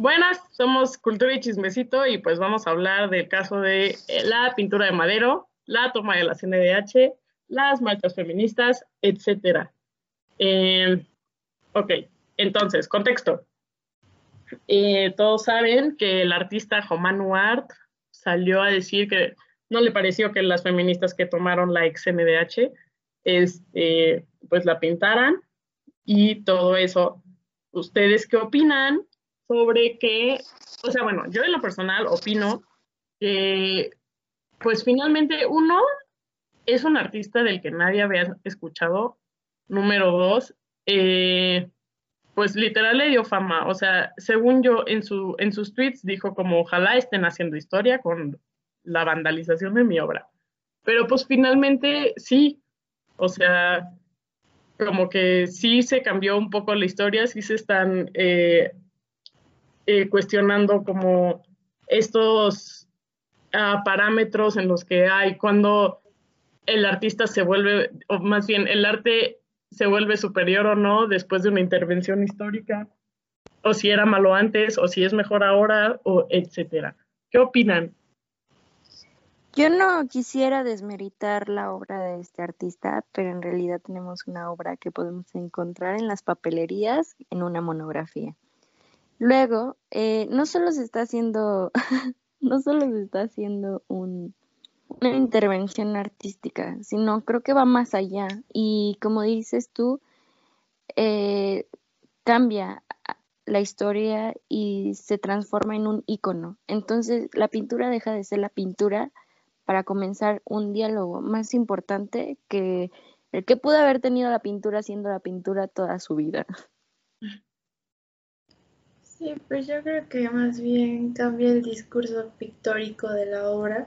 Buenas, somos Cultura y Chismecito y pues vamos a hablar del caso de eh, la pintura de Madero, la toma de la CNDH, las marchas feministas, etc. Eh, ok, entonces, contexto. Eh, todos saben que el artista Joman Ward salió a decir que no le pareció que las feministas que tomaron la ex CNDH este, pues la pintaran y todo eso. ¿Ustedes qué opinan? Sobre que, o sea, bueno, yo en lo personal opino que, pues finalmente, uno, es un artista del que nadie había escuchado. Número dos, eh, pues literal le dio fama. O sea, según yo, en, su, en sus tweets dijo como, ojalá estén haciendo historia con la vandalización de mi obra. Pero pues finalmente sí, o sea, como que sí se cambió un poco la historia, sí se están eh, eh, cuestionando como estos ah, parámetros en los que hay cuando el artista se vuelve, o más bien el arte se vuelve superior o no después de una intervención histórica, o si era malo antes, o si es mejor ahora, o etcétera. ¿Qué opinan? Yo no quisiera desmeritar la obra de este artista, pero en realidad tenemos una obra que podemos encontrar en las papelerías en una monografía. Luego, eh, no solo se está haciendo, no solo se está haciendo un, una intervención artística, sino creo que va más allá. Y como dices tú, eh, cambia la historia y se transforma en un icono. Entonces, la pintura deja de ser la pintura para comenzar un diálogo más importante que el que pudo haber tenido la pintura siendo la pintura toda su vida. Sí, pues yo creo que más bien cambia el discurso pictórico de la obra,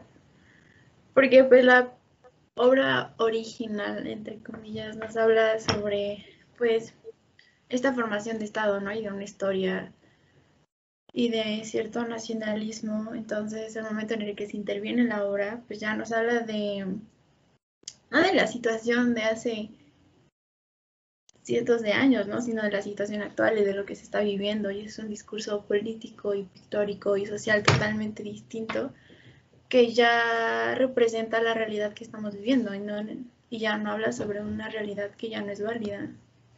porque pues la obra original, entre comillas, nos habla sobre pues esta formación de Estado, ¿no? Y de una historia y de cierto nacionalismo. Entonces, el momento en el que se interviene en la obra, pues ya nos habla de, no de la situación de hace cientos de años, ¿no? sino de la situación actual y de lo que se está viviendo. Y es un discurso político y pictórico y social totalmente distinto que ya representa la realidad que estamos viviendo y, no, y ya no habla sobre una realidad que ya no es válida.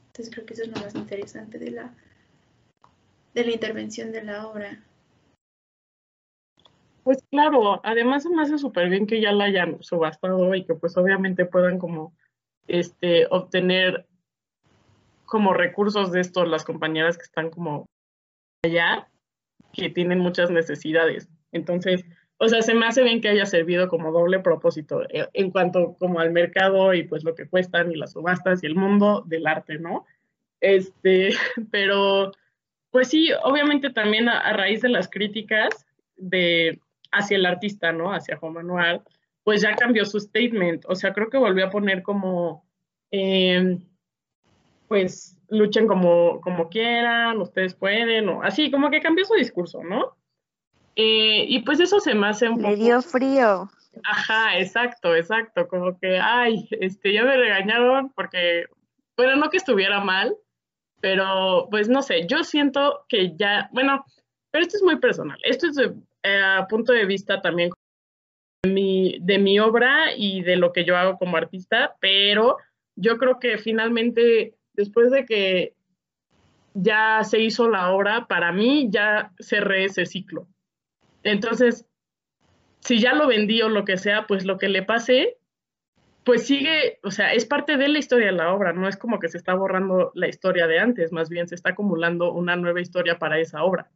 Entonces creo que eso es lo más interesante de la, de la intervención de la obra. Pues claro, además me hace súper bien que ya la hayan subastado y que pues obviamente puedan como este obtener como recursos de esto las compañeras que están como allá, que tienen muchas necesidades. Entonces, o sea, se me hace bien que haya servido como doble propósito eh, en cuanto como al mercado y pues lo que cuestan y las subastas y el mundo del arte, ¿no? Este, pero pues sí, obviamente también a, raíz de las críticas de hacia el artista, ¿no? Hacia Juan Manuel, pues ya cambió su statement. O sea, creo que volvió a poner como eh, pues luchen como, como quieran, ustedes pueden, o así, como que cambió su discurso, ¿no? Eh, y pues eso se me hace un poco... dio frío. Ajá, exacto, exacto, como que, ay, este, ya me regañaron porque, bueno, no que estuviera mal, pero pues no sé, yo siento que ya, bueno, pero esto es muy personal, esto es eh, a punto de vista también de mi, de mi obra y de lo que yo hago como artista, pero yo creo que finalmente después de que ya se hizo la obra, para mí ya cerré ese ciclo. Entonces, si ya lo vendí o lo que sea, pues lo que le pase, pues sigue, o sea, es parte de la historia de la obra, no es como que se está borrando la historia de antes, más bien se está acumulando una nueva historia para esa obra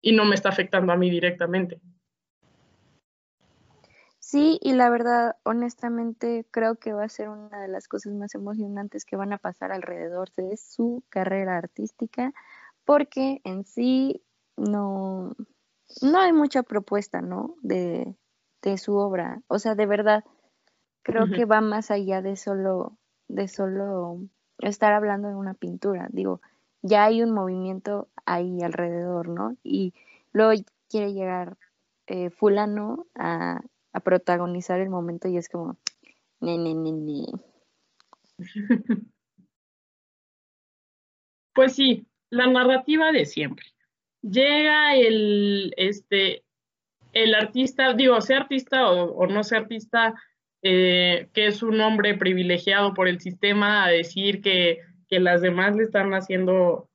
y no me está afectando a mí directamente. Sí, y la verdad, honestamente, creo que va a ser una de las cosas más emocionantes que van a pasar alrededor de su carrera artística, porque en sí no, no hay mucha propuesta, ¿no? De, de su obra. O sea, de verdad, creo que va más allá de solo, de solo estar hablando de una pintura. Digo, ya hay un movimiento ahí alrededor, ¿no? Y luego quiere llegar eh, fulano a a protagonizar el momento y es como, ne, ne, ne, ne. Pues sí, la narrativa de siempre. llega el, este, el artista, digo, sea artista o, no sea artista, eh, que es un hombre privilegiado por el sistema a decir que, que las demás le están haciendo,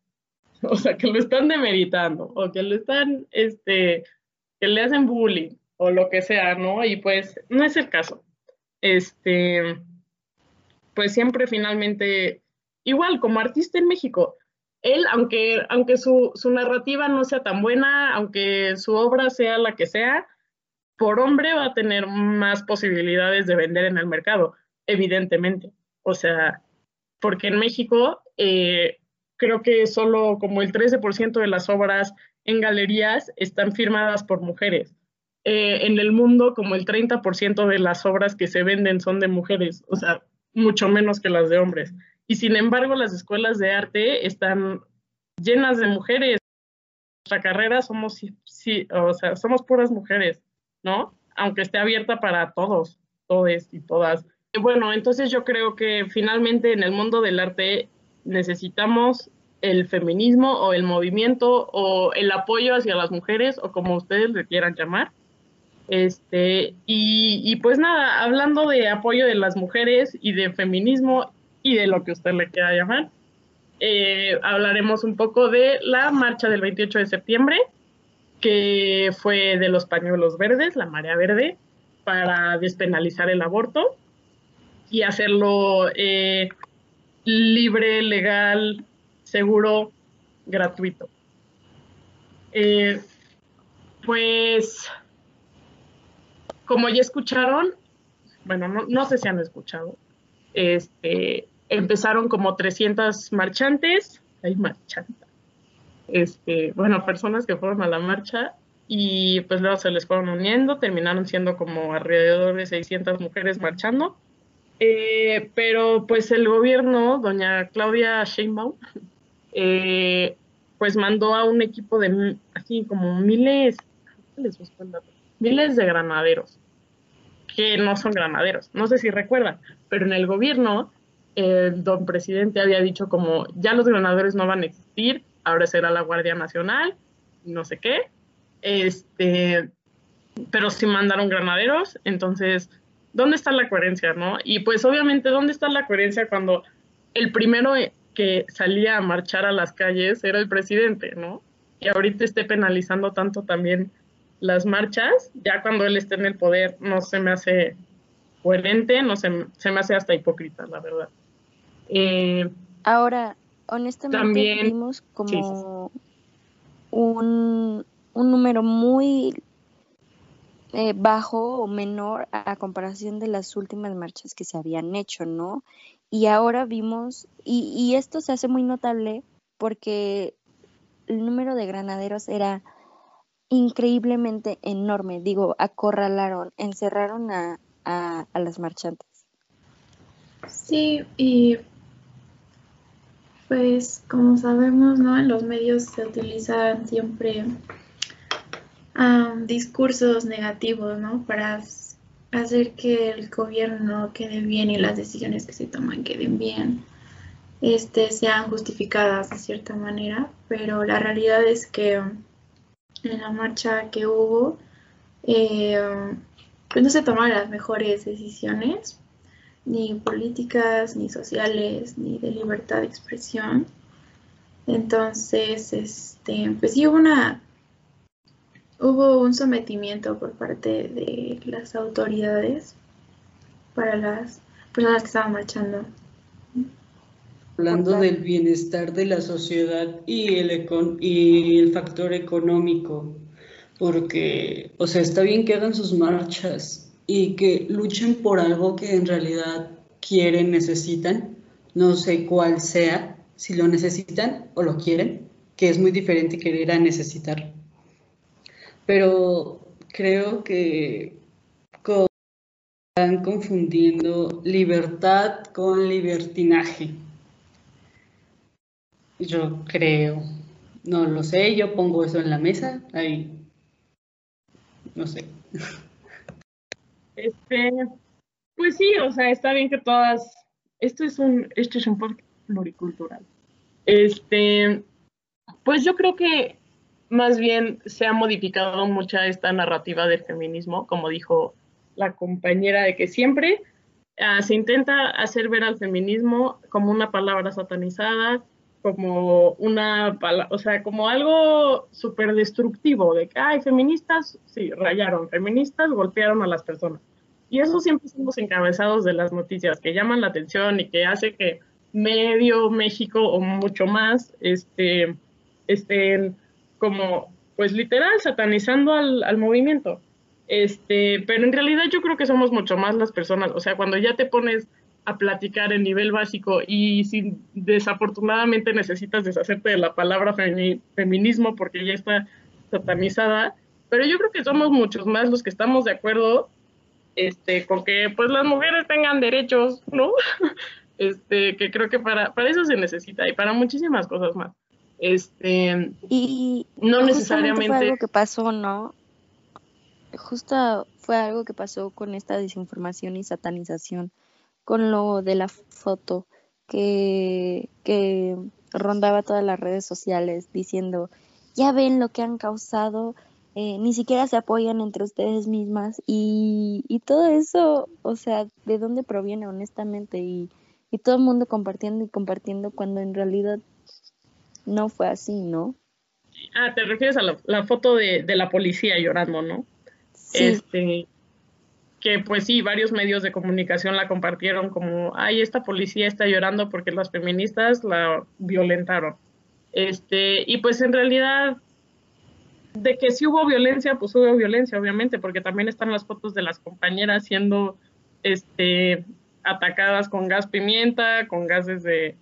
o sea, que lo están demeritando o que lo están, este, que le hacen bullying o lo que sea, ¿no? Y pues no es el caso. Este, pues siempre finalmente, igual como artista en México, él, aunque, aunque su, su, narrativa no sea tan buena, aunque su obra sea la que sea, por hombre va a tener más posibilidades de vender en el mercado, evidentemente. O sea, porque en México eh, creo que solo como el 13% de las obras en galerías están firmadas por mujeres. Eh, en el mundo, como el 30% de las obras que se venden son de mujeres, o sea, mucho menos que las de hombres. Y sin embargo, las escuelas de arte están llenas de mujeres. Nuestra carrera somos, sí, o sea, somos puras mujeres, ¿no? Aunque esté abierta para todos, todes y todas. Bueno, entonces yo creo que finalmente en el mundo del arte necesitamos el feminismo o el movimiento o el apoyo hacia las mujeres o como ustedes le quieran llamar. Este, y, pues nada, hablando de apoyo de las mujeres y de feminismo y de lo que usted le quiera llamar. Eh, hablaremos un poco de la marcha del 28 de septiembre, que fue de los pañuelos verdes, la marea verde, para despenalizar el aborto y hacerlo eh, libre, legal, seguro, gratuito. Eh, pues, como ya escucharon, bueno, no, no sé si han escuchado, este, empezaron como 300 marchantes, hay marchantes, este, bueno, personas que fueron a la marcha y pues luego se les fueron uniendo, terminaron siendo como alrededor de 600 mujeres marchando. Eh, pero pues el gobierno, doña Claudia Sheinbaum, eh, pues mandó a un equipo de así como miles, miles de granaderos que no son granaderos. No sé si recuerdan, pero en el gobierno el don presidente había dicho como ya los granaderos no van a existir, ahora será la Guardia Nacional, no sé qué. Este, pero sí mandaron granaderos, entonces, ¿dónde está la coherencia, no? Y pues obviamente, ¿dónde está la coherencia cuando el primero que salía a marchar a las calles era el presidente, ¿no? Y ahorita esté penalizando tanto también las marchas, ya cuando él esté en el poder, no se me hace coherente, no se, se me hace hasta hipócrita, la verdad. Eh, Ahora, honestamente, vimos como Un, un, número muy eh, bajo o menor a, comparación de las últimas marchas que se habían hecho, ¿no? Y ahora vimos, y, y esto se hace muy notable porque el número de granaderos era increíblemente enorme. Digo, acorralaron, encerraron a, a, las marchantes. Sí, y pues como sabemos, ¿no? En los medios se utilizan siempre discursos negativos, ¿no? Para hacer que el gobierno quede bien y las decisiones que se toman queden bien, este, sean justificadas de cierta manera, pero la realidad es que en la marcha que hubo, eh, pues no se tomaron las mejores decisiones, ni políticas, ni sociales, ni de libertad de expresión. Entonces, este, pues sí hubo una hubo un sometimiento por parte de las autoridades para las personas que estaban marchando. Hablando del bienestar de la sociedad y el, y el factor económico, porque, o sea, está bien que hagan sus marchas y que luchen por algo que en realidad quieren, necesitan, no sé cuál sea, si lo necesitan o lo quieren, que es muy diferente querer a necesitar. Pero creo que están confundiendo libertad con libertinaje. Yo creo, no lo sé, yo pongo eso en la mesa, ahí, no sé. Este, pues sí, o sea, está bien que todas, esto es un, esto es un pluricultural. Este, pues yo creo que más bien se ha modificado mucha esta narrativa del feminismo, como dijo la compañera, de que siempre ah, se intenta hacer ver al feminismo como una palabra satanizada, como una, o sea, como algo súper destructivo, de que, ay, feministas, sí, rayaron, feministas golpearon a las personas. Y eso siempre somos encabezados de las noticias que llaman la atención y que hace que medio México o mucho más este, estén como, pues literal, satanizando al, al movimiento. Este, pero en realidad yo creo que somos mucho más las personas, o sea, cuando ya te pones a platicar en nivel básico y si desafortunadamente necesitas deshacerte de la palabra feminismo porque ya está satanizada, pero yo creo que somos muchos más los que estamos de acuerdo este, con que pues las mujeres tengan derechos, ¿no? Este, que creo que para, para eso se necesita y para muchísimas cosas más. Este, y no necesariamente fue algo que pasó, ¿no? Justo fue algo que pasó con esta desinformación y satanización con lo de la foto que, que rondaba todas las redes sociales diciendo, ya ven lo que han causado, eh, ni siquiera se apoyan entre ustedes mismas y, y, todo eso, o sea, ¿de dónde proviene honestamente? Y, y todo el mundo compartiendo y compartiendo cuando en realidad no fue así, ¿no? Ah, te refieres a la, foto de, de, la policía llorando, ¿no? Sí. Este, que pues sí, varios medios de comunicación la compartieron como, ay, esta policía está llorando porque las feministas la violentaron. Este, y pues en realidad, de que sí hubo violencia, pues hubo violencia, obviamente, porque también están las fotos de las compañeras siendo este, atacadas con gas pimienta, con gases de,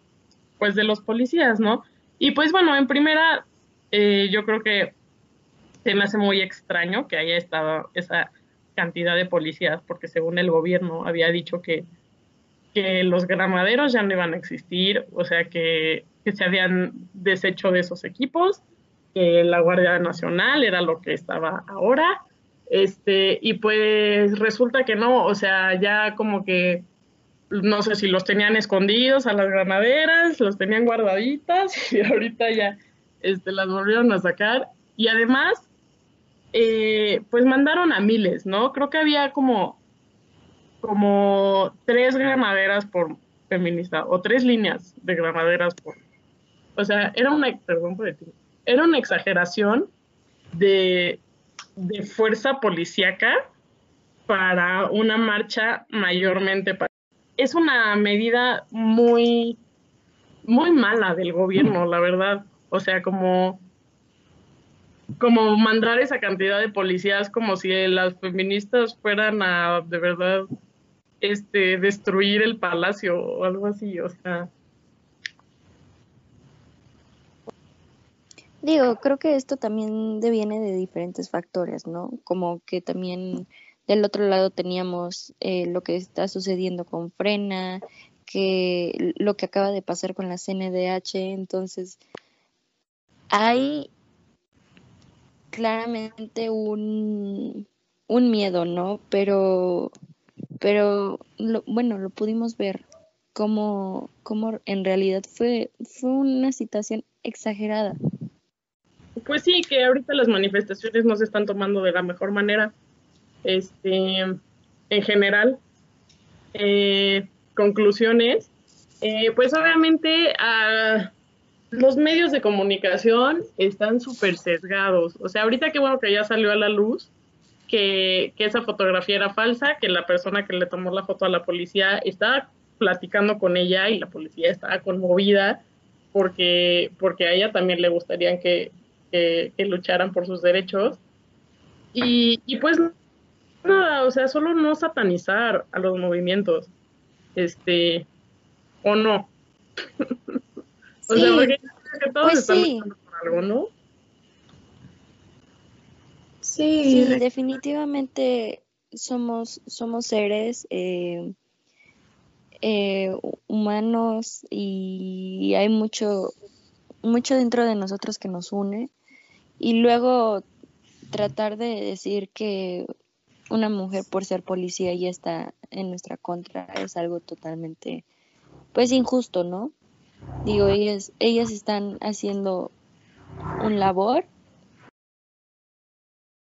pues de los policías, ¿no? Y pues bueno, en primera, eh, yo creo que se me hace muy extraño que haya estado esa cantidad de policías, porque según el gobierno había dicho que, que los granaderos ya no iban a existir, o sea que, se habían deshecho de esos equipos, que la Guardia Nacional era lo que estaba ahora, este, y pues resulta que no, o sea, ya como que no sé si los tenían escondidos a las granaderas, los tenían guardaditas y ahorita ya este, las volvieron a sacar. Y además, eh, pues mandaron a miles, ¿no? Creo que había como, como tres granaderas por feminista o tres líneas de granaderas por... O sea, era una, perdón por era una exageración de, de fuerza policíaca para una marcha mayormente. Es una medida muy, muy mala del gobierno, la verdad. O sea, como como mandar esa cantidad de policías como si las feministas fueran a de verdad este destruir el palacio o algo así, o sea. Digo, creo que esto también deviene de diferentes factores, ¿no? Como que también del otro lado teníamos eh, lo que está sucediendo con Frena, que lo que acaba de pasar con la CNDH, entonces hay claramente un, un miedo, ¿no? Pero, pero bueno, lo pudimos ver como, como en realidad fue, fue una situación exagerada. Pues sí, que ahorita las manifestaciones no se están tomando de la mejor manera. Este, en general, eh, conclusiones, eh, pues obviamente a los medios de comunicación están súper sesgados. O sea, ahorita qué bueno que ya salió a la luz que, esa fotografía era falsa, que la persona que le tomó la foto a la policía estaba platicando con ella y la policía estaba conmovida porque, porque a ella también le gustaría que, que, lucharan por sus derechos. Y, y pues nada, o sea, solo no satanizar a los movimientos, este, o no. O sea, porque que todos pues sí. por algo, ¿no? Sí. definitivamente somos, somos seres eh, eh, humanos y hay mucho, mucho dentro de nosotros que nos une. Y luego tratar de decir que una mujer por ser policía ya está en nuestra contra es algo totalmente, pues injusto, ¿no? Digo, ellas, ellas están haciendo un labor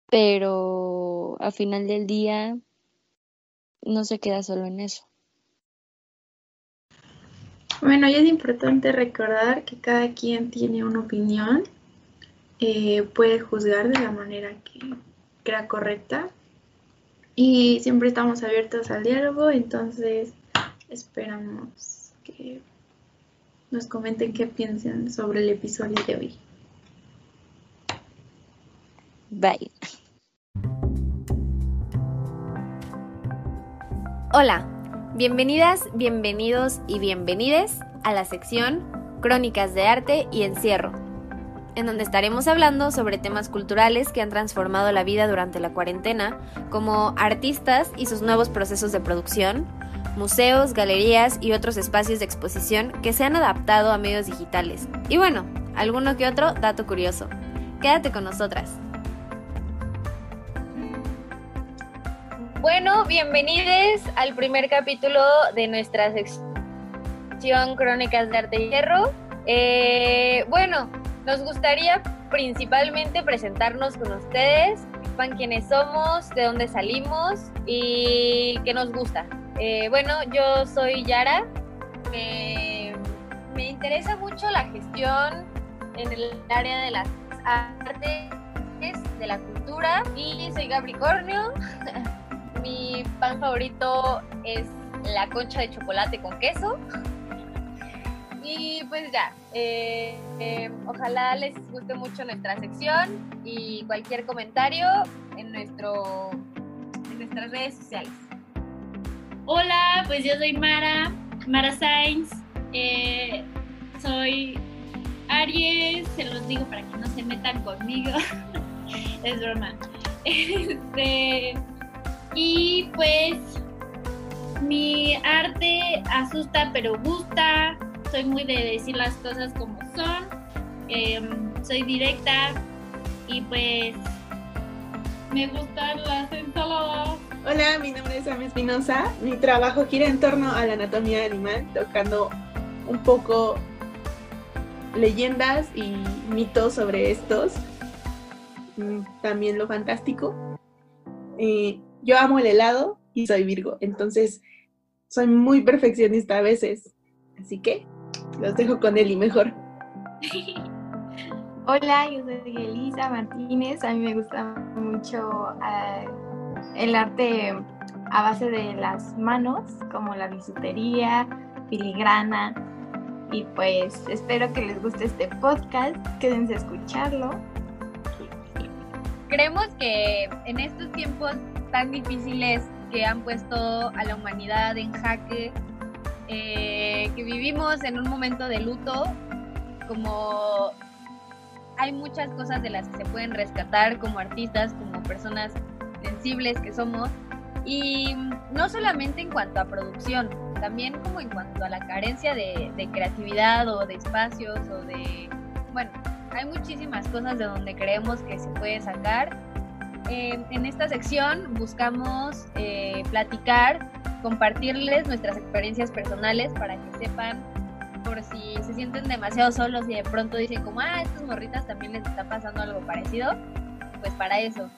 pero al final del día no se queda solo en eso. Bueno, y es importante recordar que cada quien tiene una opinión, eh, puede juzgar de la manera que crea correcta y siempre estamos abiertos al diálogo, entonces esperamos que nos comenten qué piensan sobre el episodio de hoy. Bye. Hola, bienvenidas, bienvenidos y bienvenides a la sección Crónicas de Arte y Encierro, en donde estaremos hablando sobre temas culturales que han transformado la vida durante la cuarentena, como artistas y sus nuevos procesos de producción, museos, galerías y otros espacios de exposición que se han adaptado a medios digitales. Y bueno, alguno que otro dato curioso. Quédate con nosotras. Bueno, bienvenidos al primer capítulo de nuestra sección Crónicas de Arte y Hierro. Eh, bueno, nos gustaría principalmente presentarnos con ustedes, sepan quiénes somos, de dónde salimos y qué nos gusta. Eh, bueno, yo soy Yara. me interesa mucho la gestión en el área de las artes, de la cultura y soy Capricornio. Mi pan favorito es la concha de chocolate con queso. Y pues ya, eh, eh, ojalá les guste mucho nuestra sección y cualquier comentario en, nuestro, en nuestras redes sociales. Hola, pues yo soy Mara, Mara Sainz. Eh, soy Aries, se los digo para que no se metan conmigo. es broma. Este, y pues mi arte asusta pero gusta. Soy muy de decir las cosas como son. Em, soy directa y pues me gustan las ensaladas. Hola, mi nombre es Ame Espinosa. Mi trabajo gira en torno a la anatomía animal, tocando un poco leyendas y mitos sobre estos. Mm, también lo fantástico. Eh, yo amo el helado y soy Virgo, entonces soy muy perfeccionista a veces. Así que los dejo con y mejor. Hola, yo soy Elisa Martínez. A mí me gusta mucho eh, el arte a base de las manos, como la bisutería, filigrana. Y pues espero que les guste este podcast. Quédense a escucharlo. Creemos que en estos tiempos tan difíciles que han puesto a la humanidad en jaque, eh, que vivimos en un momento de luto, como hay muchas cosas de las que se pueden rescatar como artistas, como personas sensibles que somos, y no solamente en cuanto a producción, también como en cuanto a la carencia de, de creatividad o de espacios o de, bueno, hay muchísimas cosas de donde creemos que se puede sacar en esta sección buscamos eh, platicar, compartirles nuestras experiencias personales para que sepan por si se sienten demasiado solos y de pronto dicen como, ah, estas morritas también les está pasando algo parecido, pues para eso.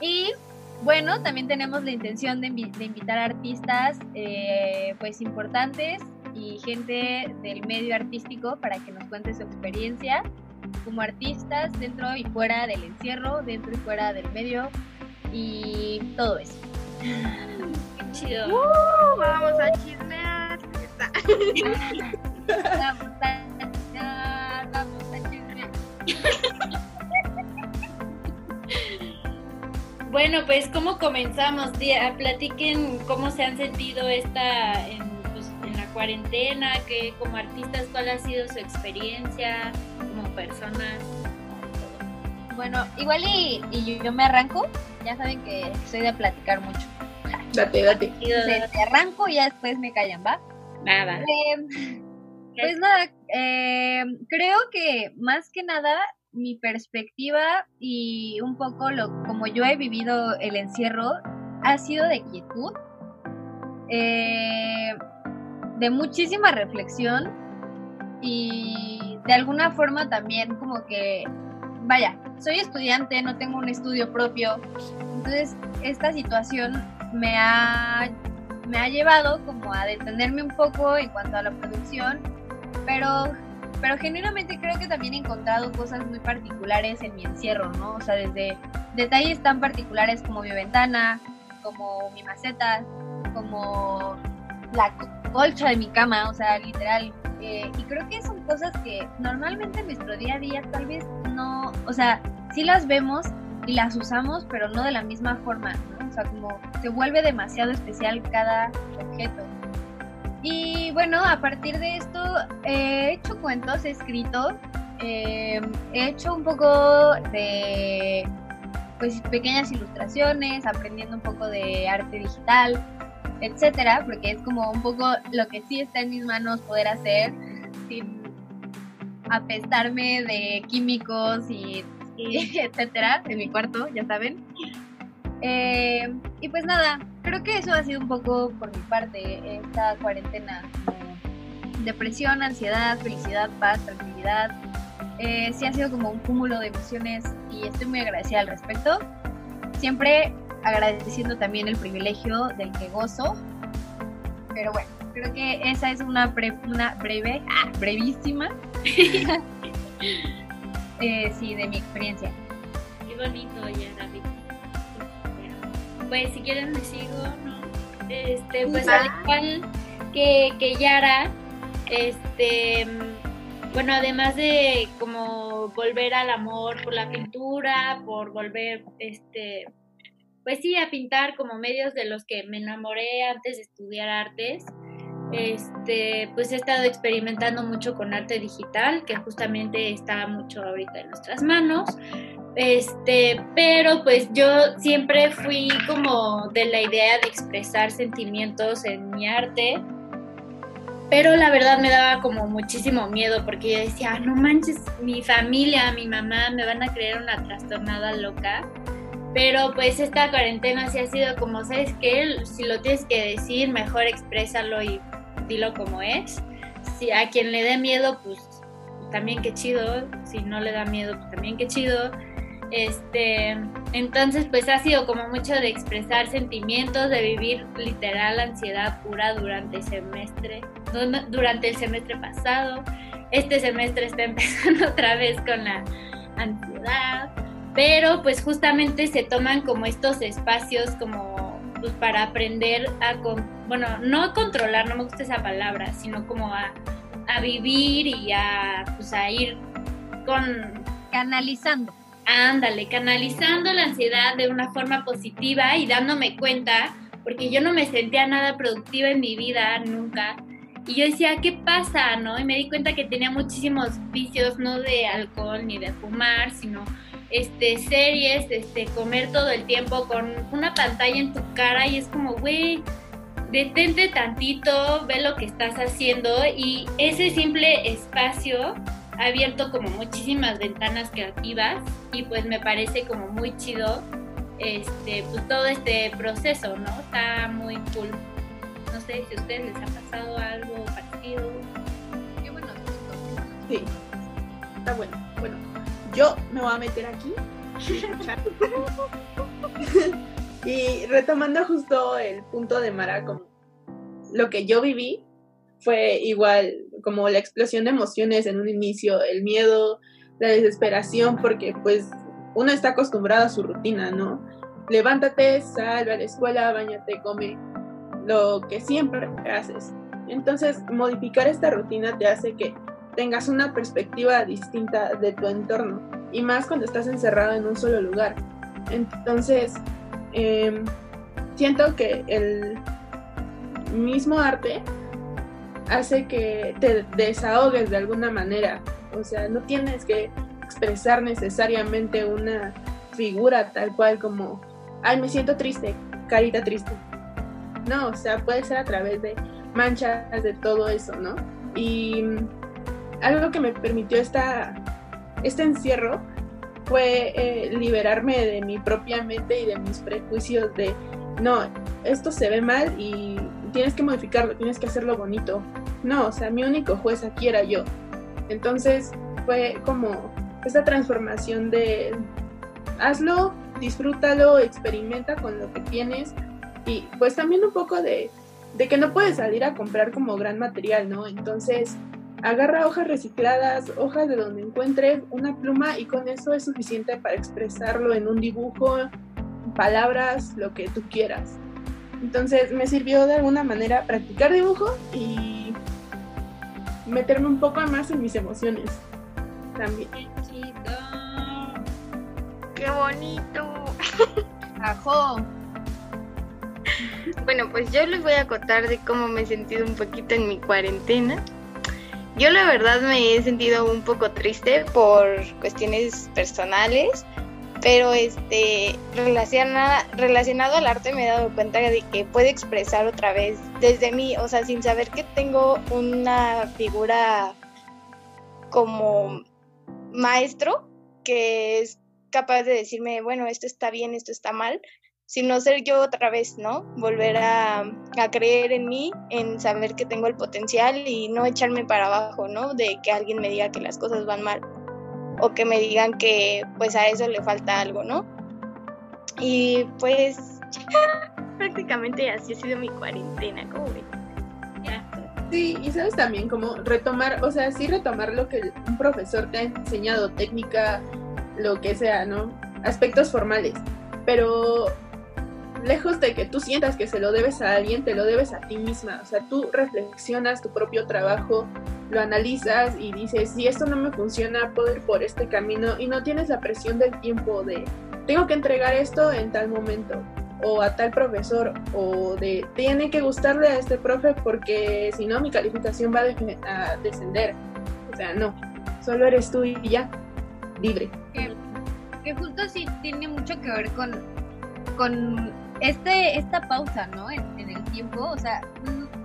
Y bueno, también tenemos la intención de, invitar artistas eh, pues importantes y gente del medio artístico para que nos cuente su experiencia como artistas dentro y fuera del encierro, dentro y fuera del medio y todo eso. Qué chido. Uh, vamos a chismear. vamos a chismear, vamos a chismear. Bueno, pues ¿cómo comenzamos? Platiquen cómo se han sentido esta en, pues, en la cuarentena, que como artistas cuál ha sido su experiencia, personas. Bueno, igual y, yo me arranco, ya saben que soy de platicar mucho. Date, date. te arranco y ya después me callan, ¿va? Nada. Eh, pues nada, eh, creo que más que nada mi perspectiva y un poco lo como yo he vivido el encierro ha sido de quietud, eh, de muchísima reflexión y de alguna forma también como que vaya, soy estudiante, no tengo un estudio propio, entonces esta situación me ha, me ha llevado como a detenerme un poco en cuanto a la producción, pero, pero genuinamente creo que también he encontrado cosas muy particulares en mi encierro, ¿no? O sea, desde detalles tan particulares como mi ventana, como mi maceta, como la colcha de mi cama, o sea, literal. Eh, y creo que son cosas que normalmente en nuestro día a día tal vez no, o sea, sí las vemos y las usamos, pero no de la misma forma, ¿no? O sea, como se vuelve demasiado especial cada objeto. Y bueno, a partir de esto he hecho cuentos, he escrito, eh, he hecho un poco de pues pequeñas ilustraciones, aprendiendo un poco de arte digital, etcétera, porque es como un poco lo que sí está en mis manos poder hacer sin apestarme de químicos y, etcétera en mi cuarto, ya saben. Eh, y pues nada, creo que eso ha sido un poco por mi parte esta cuarentena. Depresión, ansiedad, felicidad, paz, tranquilidad. Eh, sí ha sido como un cúmulo de emociones y estoy muy agradecida al respecto. Siempre agradeciendo también el privilegio del que gozo. Pero bueno, creo que esa es una, una breve, ah, brevísima, eh, sí, de mi experiencia. Qué bonito, ya, David. Pues si quieren me sigo, ¿no? Este, pues al igual que, que Yara, este, bueno, además de como volver al amor por la pintura, por volver, este, pues sí, a pintar como medios de los que me enamoré antes de estudiar artes. Este, pues he estado experimentando mucho con arte digital, que justamente está mucho ahorita en nuestras manos. Este, pero pues yo siempre fui como de la idea de expresar sentimientos en mi arte. Pero la verdad me daba como muchísimo miedo porque yo decía, no manches, mi familia, mi mamá me van a creer una trastornada loca. Pero pues esta cuarentena sí ha sido como, ¿sabes qué? Si lo tienes que decir, mejor exprésalo y dilo como es. Si a quien le dé miedo, pues también qué chido. Si no le da miedo, pues también qué chido. Este, entonces pues ha sido como mucho de expresar sentimientos, de vivir literal ansiedad pura durante el semestre, durante el semestre pasado. Este semestre está empezando otra vez con la ansiedad pero pues justamente se toman como estos espacios como pues para aprender a, bueno, no a controlar, no me gusta esa palabra, sino como a, a vivir y a, pues a ir con... Canalizando. Ándale, canalizando la ansiedad de una forma positiva y dándome cuenta, porque yo no me sentía nada productiva en mi vida nunca. Y yo decía, ¿qué pasa? ¿No? Y me di cuenta que tenía muchísimos vicios, no de alcohol ni de fumar, sino este, series, este, comer todo el tiempo con una pantalla en tu cara y es como, güey, detente tantito, ve lo que estás haciendo y ese simple espacio ha abierto como muchísimas ventanas creativas y pues me parece como muy chido este, pues todo este proceso, ¿no? Está muy cool. No sé si a ustedes les ha pasado algo parecido. Qué bueno. Sí, está bueno. Bueno, yo me voy a meter aquí. y retomando justo el punto de Mara, como lo que yo viví fue igual como la explosión de emociones en un inicio, el miedo, la desesperación, porque pues uno está acostumbrado a su rutina, ¿no? Levántate, sal a la escuela, bañate, come, lo que siempre haces. Entonces, modificar esta rutina te hace que tengas una perspectiva distinta de tu entorno y más cuando estás encerrado en un solo lugar. Entonces, em, siento que el mismo arte hace que te desahogues de alguna manera. O sea, no tienes que expresar necesariamente una figura tal cual como, ay, me siento triste, carita triste. No, o sea, puede ser a través de manchas, de todo eso, ¿no? Y algo que me permitió esta, este encierro fue eh, liberarme de mi propia mente y de mis prejuicios de, no, esto se ve mal y tienes que modificarlo, tienes que hacerlo bonito. No, o sea, mi único juez aquí era yo. Entonces fue como esta transformación de hazlo, disfrútalo, experimenta con lo que tienes y pues también un poco de, de que no puedes salir a comprar como gran material, ¿no? Entonces, agarra hojas recicladas, hojas de donde encuentres una pluma y con eso es suficiente para expresarlo en un dibujo, palabras, lo que tú quieras. Entonces me sirvió de alguna manera practicar dibujo y meterme un poco más en mis emociones también. ¡Qué bonito! ¡Ajo! Bueno, pues yo les voy a contar de cómo me he sentido un poquito en mi cuarentena. Yo la verdad me he sentido un poco triste por cuestiones personales, pero este relaciona, relacionado al arte me he dado cuenta de que puede expresar otra vez desde mí, o sea, sin saber que tengo una figura como maestro que es capaz de decirme, bueno, esto está bien, esto está mal, sino ser yo otra vez, ¿no? Volver a, a, creer en mí, en saber que tengo el potencial y no echarme para abajo, ¿no? De que alguien me diga que las cosas van mal o que me digan que pues a eso le falta algo, ¿no? Y pues prácticamente así ha sido mi cuarentena, ¿cómo ven? Sí, y sabes también como retomar, o sea, sí retomar lo que un profesor te ha enseñado, técnica, lo que sea, ¿no? Aspectos formales, pero lejos de que tú sientas que se lo debes a alguien, te lo debes a ti misma. O sea, tú reflexionas tu propio trabajo, lo analizas y dices, si esto no me funciona, puedo ir por este camino y no tienes la presión del tiempo de, tengo que entregar esto en tal momento o a tal profesor o de, tiene que gustarle a este profe porque si no mi calificación va a, descender. O sea, no, solo eres tú y ya, libre. Que, que justo sí tiene mucho que ver con, con este, esta pausa, ¿no? En, el tiempo, o sea,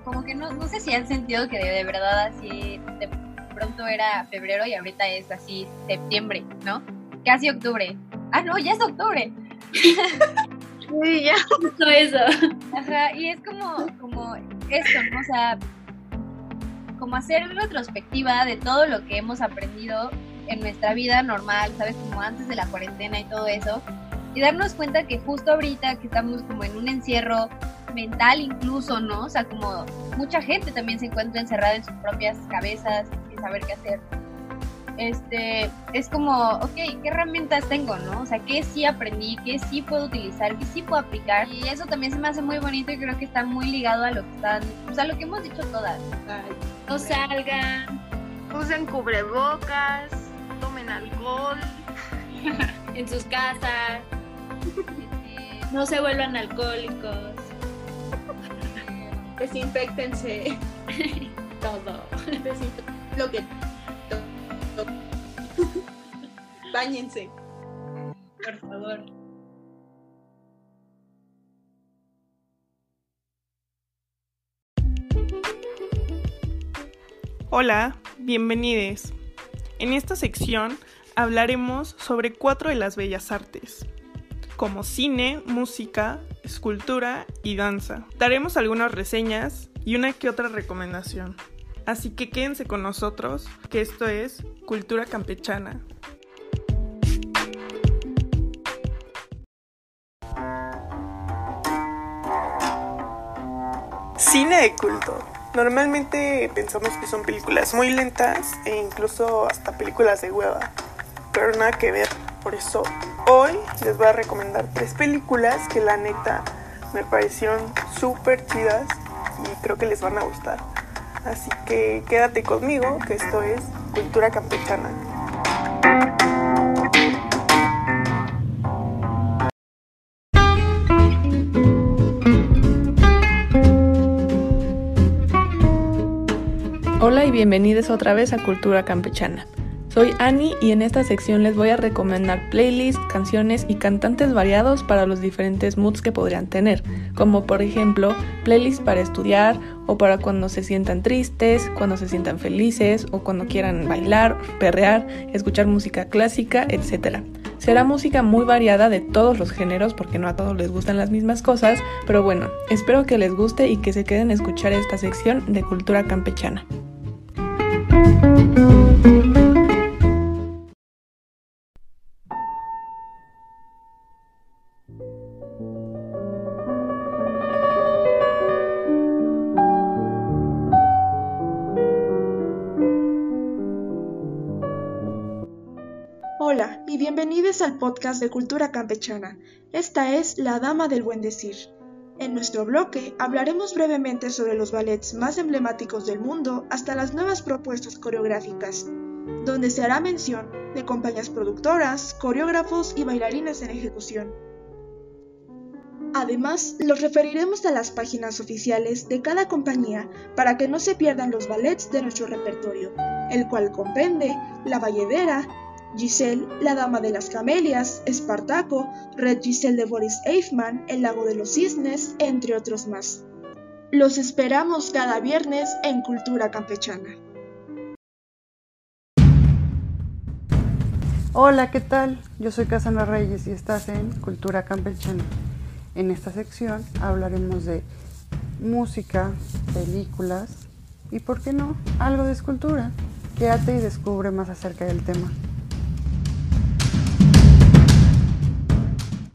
como que no, no sé si han sentido que de, verdad así de pronto era febrero y ahorita es así septiembre, ¿no? Casi octubre. Ah, no, ya es octubre. sí, ya. Justo eso. Ajá, y es como, como esto, ¿no? O sea, como hacer retrospectiva de todo lo que hemos aprendido en nuestra vida normal, ¿sabes? Como antes de la cuarentena y todo eso y darnos cuenta que justo ahorita que estamos como en un encierro mental incluso, ¿no? O sea, como mucha gente también se encuentra encerrada en sus propias cabezas sin saber qué hacer. Este, es como, ok, ¿qué herramientas tengo, no? O sea, ¿qué sí aprendí? ¿Qué sí puedo utilizar? ¿Qué sí puedo aplicar? Y eso también se me hace muy bonito y creo que está muy ligado a lo que están, o sea, lo que hemos dicho todas. No salgan. Usen cubrebocas, tomen alcohol. en sus casas. No se vuelvan alcohólicos. Desinfectense. Todo. lo que. Báñense. Por favor. Hola, bienvenidos. En esta sección hablaremos sobre cuatro de las bellas artes, como cine, música, escultura y danza. Daremos algunas reseñas y una que otra recomendación. Así que quédense con nosotros, que esto es Cultura Campechana. Cine de culto. Normalmente pensamos que son películas muy lentas e incluso hasta películas de hueva, pero nada que ver. Por eso hoy les voy a recomendar tres películas que la neta me parecieron súper chidas y creo que les van a gustar. Así que quédate conmigo, que esto es Cultura Campechana. Hola y bienvenidos otra vez a Cultura Campechana. Soy Annie y en esta sección les voy a recomendar playlists, canciones y cantantes variados para los diferentes moods que podrían tener, como por ejemplo playlists para estudiar o para cuando se sientan tristes, cuando se sientan felices o cuando quieran bailar, perrear, escuchar música clásica, etc. Será música muy variada de todos los géneros porque no a todos les gustan las mismas cosas, pero bueno, espero que les guste y que se queden a escuchar esta sección de cultura campechana. De Cultura Campechana. Esta es La Dama del Buen Decir. En nuestro bloque hablaremos brevemente sobre los ballets más emblemáticos del mundo hasta las nuevas propuestas coreográficas, donde se hará mención de compañías productoras, coreógrafos y bailarines en ejecución. Además, los referiremos a las páginas oficiales de cada compañía para que no se pierdan los ballets de nuestro repertorio, el cual comprende La Valledera, Giselle, la Dama de las Camelias, Espartaco, Red Giselle de Boris Eifman, El Lago de los Cisnes, entre otros más. Los esperamos cada viernes en Cultura Campechana. Hola, ¿qué tal? Yo soy Casana Reyes y estás en Cultura Campechana. En esta sección hablaremos de música, películas y, ¿por qué no?, algo de escultura. Quédate y descubre más acerca del tema.